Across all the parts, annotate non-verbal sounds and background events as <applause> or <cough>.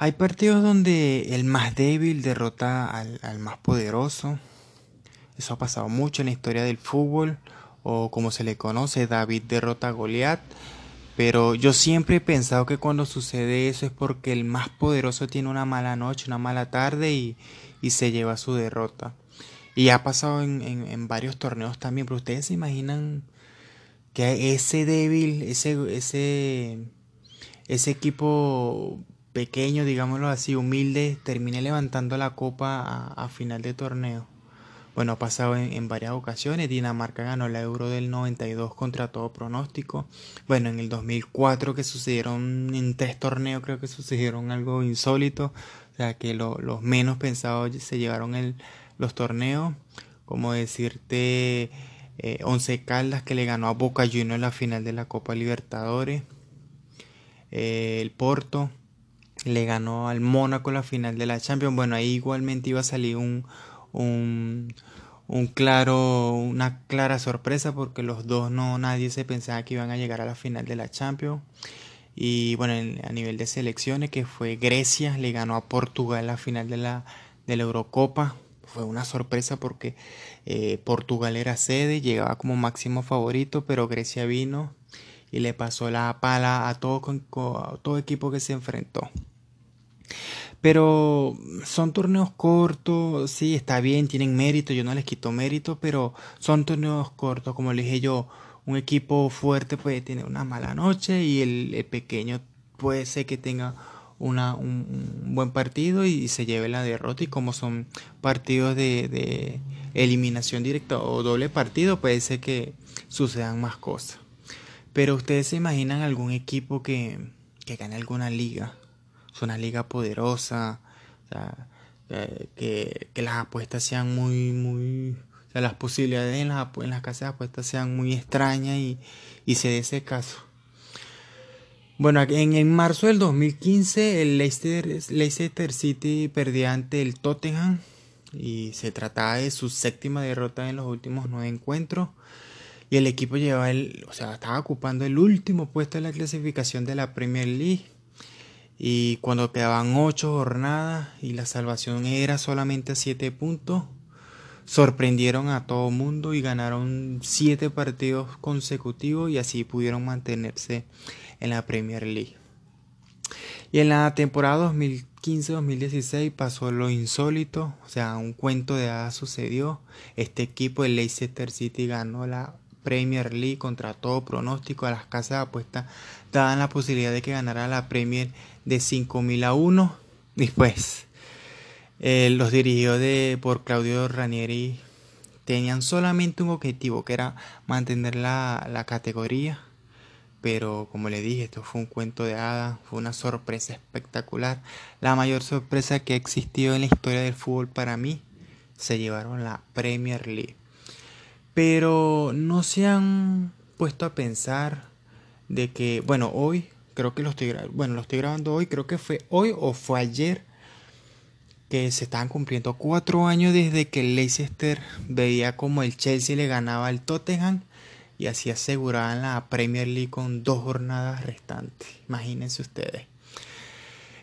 Hay partidos donde el más débil derrota al, más poderoso. Eso ha pasado mucho en la historia del fútbol, o como se le conoce, David derrota a Goliat. Pero yo siempre he pensado que cuando sucede eso es porque el más poderoso tiene una mala noche, una mala tarde y, y se lleva su derrota. Y ha pasado en, en, en, varios torneos también, pero ustedes se imaginan que ese débil, ese, ese, ese equipo pequeño, digámoslo así, humilde, termine levantando la copa a, final de torneo. Bueno, ha pasado en, varias ocasiones. Dinamarca ganó la Euro del 92 contra todo pronóstico. Bueno, en el 2004 que sucedieron en tres torneos, creo que sucedieron algo insólito. O sea, que lo, los menos pensados se llevaron el, los torneos. Como decirte, eh, Once Caldas que le ganó a Boca Juniors en la final de la Copa Libertadores. Eh, el Porto le ganó al Mónaco la final de la Champions. Bueno, ahí igualmente iba a salir un, un, claro, una clara sorpresa porque los dos no, nadie se pensaba que iban a llegar a la final de la Champions. Y bueno, a nivel de selecciones, que fue Grecia, le ganó a Portugal la final de la, de la Eurocopa. Fue una sorpresa porque eh, Portugal era sede, llegaba como máximo favorito, pero Grecia vino y le pasó la pala a todo, a todo equipo que se enfrentó. Pero son torneos cortos, sí, está bien, tienen mérito, yo no les quito mérito, pero son torneos cortos, como le dije yo, un equipo fuerte puede tener una mala noche y el, pequeño puede ser que tenga una, un, buen partido y se lleve la derrota y como son partidos de, de eliminación directa o doble partido, puede ser que sucedan más cosas. Pero ustedes se imaginan algún equipo que, que gane alguna liga es una liga poderosa, eh, que, que, las apuestas sean muy, muy, o sea, las posibilidades en las, en las casas de apuestas sean muy extrañas y, y se dé ese caso. Bueno, en, en marzo del 2015 el Leicester, Leicester City perdía ante el Tottenham y se trataba de su séptima derrota en los últimos nueve encuentros y el equipo llevaba el, o sea, estaba ocupando el último puesto en la clasificación de la Premier League y cuando quedaban ocho jornadas y la salvación era solamente siete puntos, sorprendieron a todo mundo y ganaron siete partidos consecutivos y así pudieron mantenerse en la Premier League. Y en la temporada 2015-2016 pasó lo insólito, o sea, un cuento de hadas sucedió. Este equipo, el Leicester City, ganó la Premier League contra todo pronóstico. A las casas de apuestas daban la posibilidad de que ganara la Premier de 5.000 a 1. Después, eh, los dirigidos de, por Claudio Ranieri tenían solamente un objetivo, que era mantener la, la categoría. Pero como le dije, esto fue un cuento de hadas, fue una sorpresa espectacular. La mayor sorpresa que ha existido en la historia del fútbol para mí. Se llevaron la Premier League. Pero no se han puesto a pensar de que, bueno, hoy creo que lo estoy, bueno, lo estoy grabando hoy, creo que fue hoy o fue ayer que se estaban cumpliendo cuatro años desde que Leicester veía como el Chelsea le ganaba al Tottenham y así aseguraban la Premier League con dos jornadas restantes. Imagínense ustedes.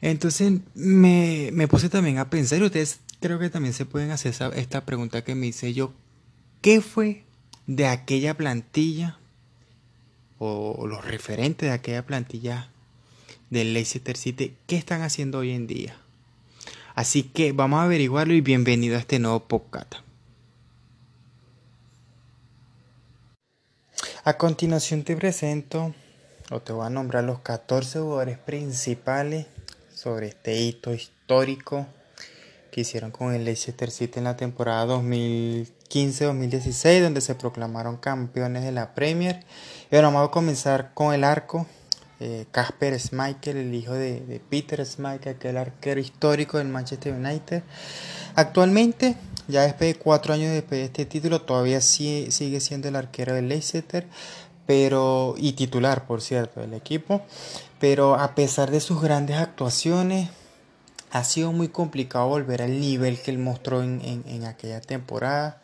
Entonces me, me puse también a pensar, y ustedes creo que también se pueden hacer esta pregunta que me hice yo, ¿Qué fue de aquella plantilla o los referentes de aquella plantilla del Leicester City? ¿Qué están haciendo hoy en día? Así que vamos a averiguarlo y bienvenido a este nuevo podcast. A continuación te presento o te voy a nombrar los 14 jugadores principales sobre este hito histórico que hicieron con el Leicester City en la temporada 2015-2016, donde se proclamaron campeones de la Premier. Y bueno, vamos a comenzar con el arco. Casper eh, Schmeichel, el hijo de, de, Peter Schmeichel, aquel arquero histórico del Manchester United. Actualmente, ya después de cuatro años después de este título, todavía sigue, sigue siendo el arquero del Leicester, pero y titular, por cierto, del equipo. Pero a pesar de sus grandes actuaciones, ha sido muy complicado volver al nivel que él mostró en, en, aquella temporada.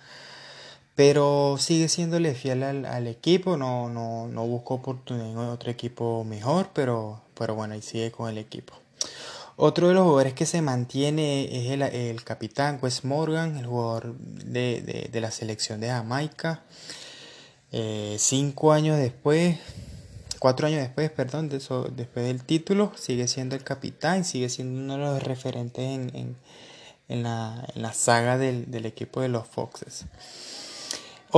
Pero sigue siéndole fiel al, al, equipo, no, no, no buscó oportunidad en otro equipo mejor, pero, pero bueno, ahí sigue con el equipo. Otro de los jugadores que se mantiene es el, capitán Wes Morgan, el jugador de, la selección de Jamaica. Eh, cinco años después, cuatro años después, perdón, después del título, sigue siendo el capitán, sigue siendo uno de los referentes en, la, saga del, del, equipo de los Foxes.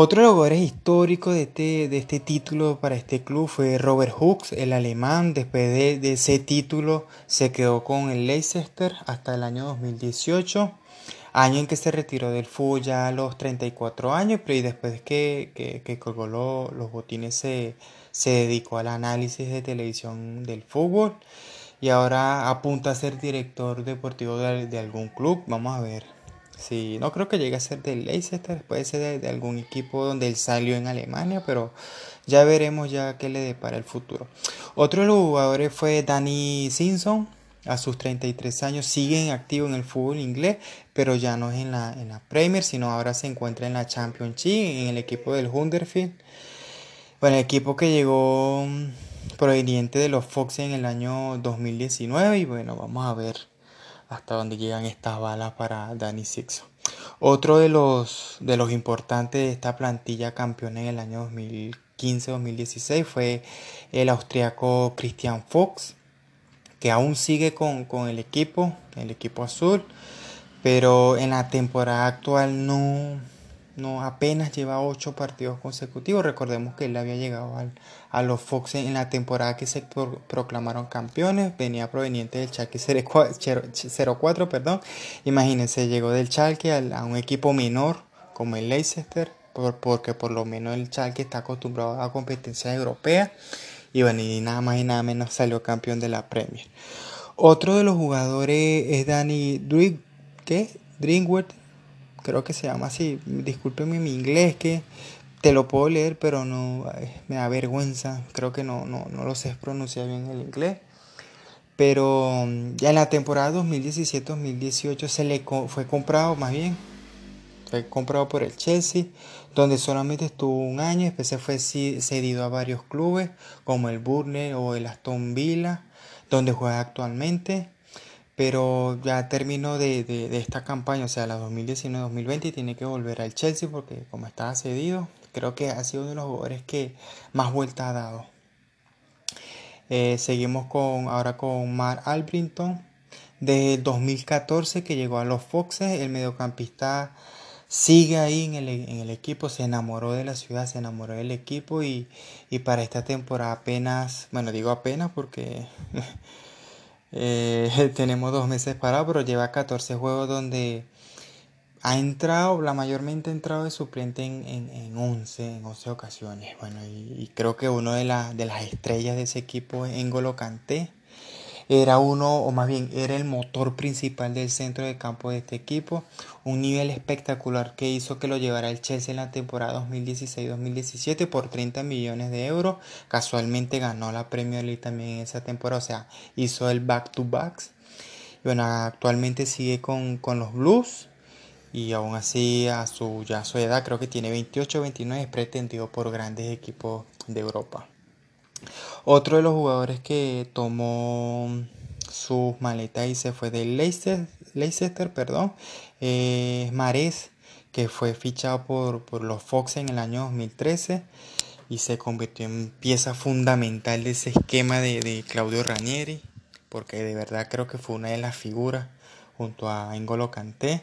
Otro jugadores históricos de este, de este título para este club fue Robert Hooks, el alemán. Después de, ese título se quedó con el Leicester hasta el año 2018, año en que se retiró del fútbol ya a los 34 años, pero y después que, que, que colgó los botines se, se dedicó al análisis de televisión del fútbol y ahora apunta a ser director deportivo de, algún club. Vamos a ver Sí, no creo que llegue a ser del Leicester, puede ser de, algún equipo donde él salió en Alemania, pero ya veremos ya qué le depara el futuro. Otro de los jugadores fue Danny Simpson, a sus 33 años sigue activo en el fútbol inglés, pero ya no es en la, en la Premier, sino ahora se encuentra en la Championship, en el equipo del Huddersfield. Bueno, el equipo que llegó mm, proveniente de los Fox en el año 2019 y bueno, vamos a ver hasta dónde llegan estas balas para Danny Sixon. Otro de los, de los importantes de esta plantilla campeona en el año 2015-2016 fue el austriaco Christian Fox, que aún sigue con, con el equipo, el equipo azul, pero en la temporada actual no, no apenas lleva ocho partidos consecutivos. Recordemos que él había llegado a los Fox en la temporada que se proclamaron campeones. Venía proveniente del Chalke 04, perdón. Imagínense, llegó del Chalke a, un equipo menor como el Leicester, porque por lo menos el Chalke está acostumbrado a competencia europea. Y bueno, y nada más y nada menos salió campeón de la Premier. Otro de los jugadores es Danny Drink, creo que se llama así. Discúlpeme mi inglés, que te lo puedo leer, pero no me da vergüenza. Creo que no, no, no lo sé pronunciar bien el inglés. Pero mm, ya en la temporada 2017-2018 se le fue comprado, más bien, fue comprado por el Chelsea, donde solamente estuvo un año. Después se fue cedido a varios clubes, como el Burnley o el Aston Villa, donde juega actualmente pero ya terminó de, esta campaña, o sea, la 2019-2020 y tiene que volver al Chelsea porque como estaba cedido, creo que ha sido uno de los jugadores que más vuelta ha dado. Eh, seguimos con ahora con Mark Albrington. Desde 2014 que llegó a los Foxes, el mediocampista sigue ahí en el, equipo, se enamoró de la ciudad, se enamoró del equipo y, y para esta temporada apenas, bueno digo apenas porque <laughs> Eh, <laughs> tenemos dos meses parado, pero lleva 14 juegos donde ha entrado, la mayormente ha entrado de suplente en, en, en 11, en 11 ocasiones. Bueno, y, creo que uno de, de las estrellas de ese equipo es Engolo Kanté era uno, o más bien era el motor principal del centro de campo de este equipo. Un nivel espectacular que hizo que lo llevara el Chelsea en la temporada 2016-2017 por 30 millones de euros. Casualmente ganó la Premier League también en esa temporada, o sea, hizo el back-to-backs. Bueno, actualmente sigue con, con los Blues y aún así a su, ya su edad creo que tiene 28 29 es pretendido por grandes equipos de Europa. Otro de los jugadores que tomó sus maletas y se fue del Leicester, Leicester perdón, es Mares, que fue fichado por, por los Fox en el año 2013 y se convirtió en pieza fundamental de ese esquema de, de Claudio Ranieri, porque de verdad creo que fue una de las figuras junto a Engolo Kanté.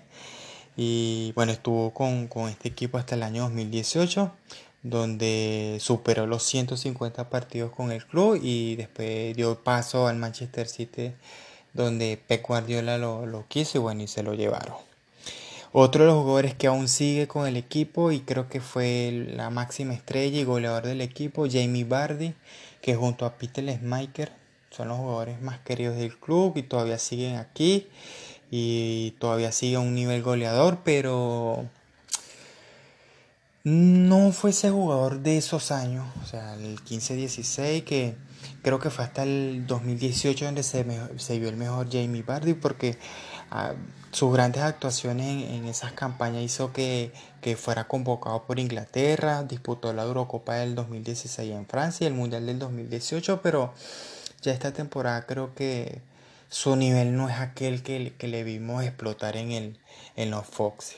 Y bueno, estuvo con, con este equipo hasta el año 2018 donde superó los 150 partidos con el club y después dio paso al Manchester City donde Pep Guardiola lo, quiso y bueno y se lo llevaron. Otro de los jugadores que aún sigue con el equipo y creo que fue la máxima estrella y goleador del equipo, Jamie Bardi, que junto a Peter Schmeichel son los jugadores más queridos del club y todavía siguen aquí y todavía sigue a un nivel goleador, pero no fue ese jugador de esos años, o sea, el 15-16, que creo que fue hasta el 2018 donde se, se vio el mejor Jamie Vardy, porque ah, sus grandes actuaciones en, esas campañas hizo que, fuera convocado por Inglaterra, disputó la Eurocopa del 2016 en Francia y el Mundial del 2018, pero ya esta temporada creo que su nivel no es aquel que, le vimos explotar en, el, en los Fox.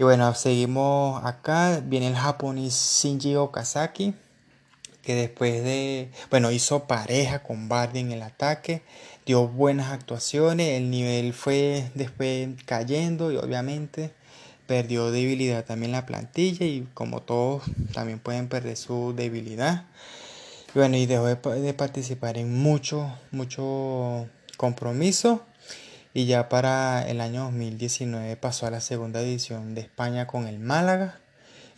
Y bueno, seguimos acá. Viene el japonés Shinji Okazaki, que después de, bueno, hizo pareja con Bardi en el ataque, dio buenas actuaciones, el nivel fue después cayendo y obviamente perdió debilidad también la plantilla y como todos también pueden perder su debilidad. Y bueno, y dejó de, participar en mucho, mucho compromiso. Y ya para el año 2019 pasó a la segunda división de España con el Málaga.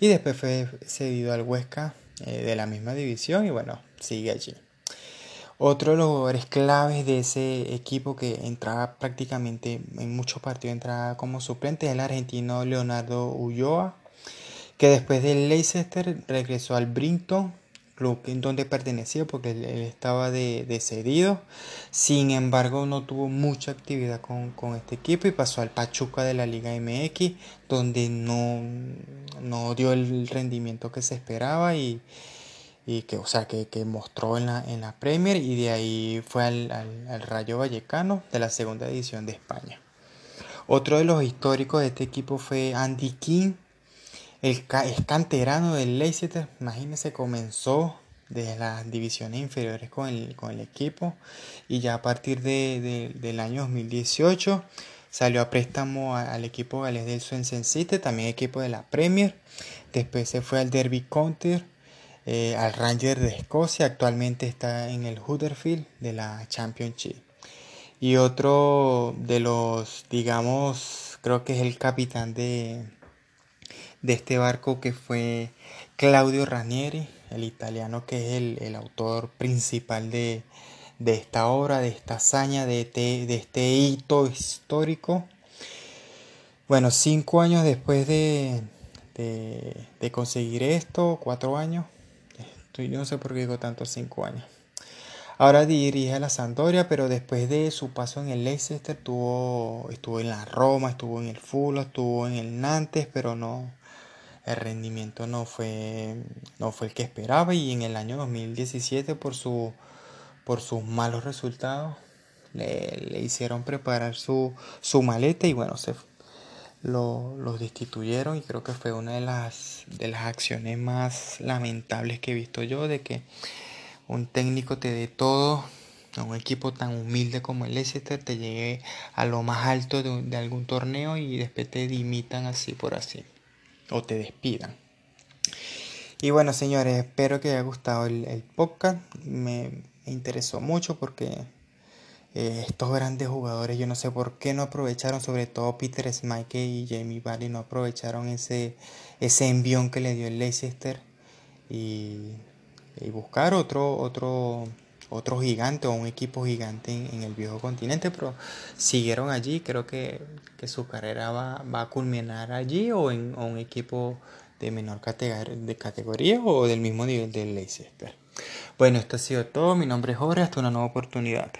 Y después fue cedido al Huesca eh, de la misma división. Y bueno, sigue allí. Otro de los jugadores claves de ese equipo que entraba prácticamente en muchos partidos, entraba como suplente, es el argentino Leonardo Ulloa, que después del Leicester regresó al Brinton, en donde pertenecía porque él, estaba de, cedido. Sin embargo, no tuvo mucha actividad con, con, este equipo y pasó al Pachuca de la Liga MX, donde no, no dio el rendimiento que se esperaba y y que, o sea, que, mostró en la, en la Premier y de ahí fue al, Rayo Vallecano de la segunda edición de España. Otro de los históricos de este equipo fue Andy King, el canterano del Leicester, imagínense, comenzó desde las divisiones inferiores con el, con el equipo y ya a partir de, del año 2018 salió a préstamo al equipo galés del Swansea City, también equipo de la Premier, después se fue al Derby County eh, al Ranger de Escocia. Actualmente está en el Huddersfield de la Championship. Y otro de los, digamos, creo que es el capitán de, de este barco que fue Claudio Ranieri, el italiano que es el, autor principal de, esta obra, de esta hazaña, de este, de este hito histórico. Bueno, cinco años después de, de conseguir esto, cuatro años, yo no sé por qué digo tanto cinco años. Ahora dirige a la Sampdoria, pero después de su paso en el Leicester estuvo, estuvo en la Roma, estuvo en el Fulham, estuvo en el Nantes, pero no el rendimiento no fue no fue el que esperaba y en el año 2017 por su por sus malos resultados le, hicieron preparar su, su maleta y bueno se lo, destituyeron y creo que fue una de las, de las acciones más lamentables que he visto yo de que un técnico te dé todo a un equipo tan humilde como el Leicester te llegue a lo más alto de, algún torneo y después te dimitan así por así o te despidan. Y bueno señores, espero que haya gustado el, podcast. Me interesó mucho porque eh, estos grandes jugadores, yo no sé por qué no aprovecharon, sobre todo Peter Smike y Jamie Vardy, no aprovecharon ese, ese envión que le dio el Leicester y, buscar otro, otro, otro gigante o un equipo gigante en, el viejo continente, pero siguieron allí, creo que, su carrera va, va, a culminar allí o en un equipo de menor categoría, de categoría o del mismo nivel del Leicester. Bueno, esto ha sido todo, mi nombre es Jorge, hasta una nueva oportunidad.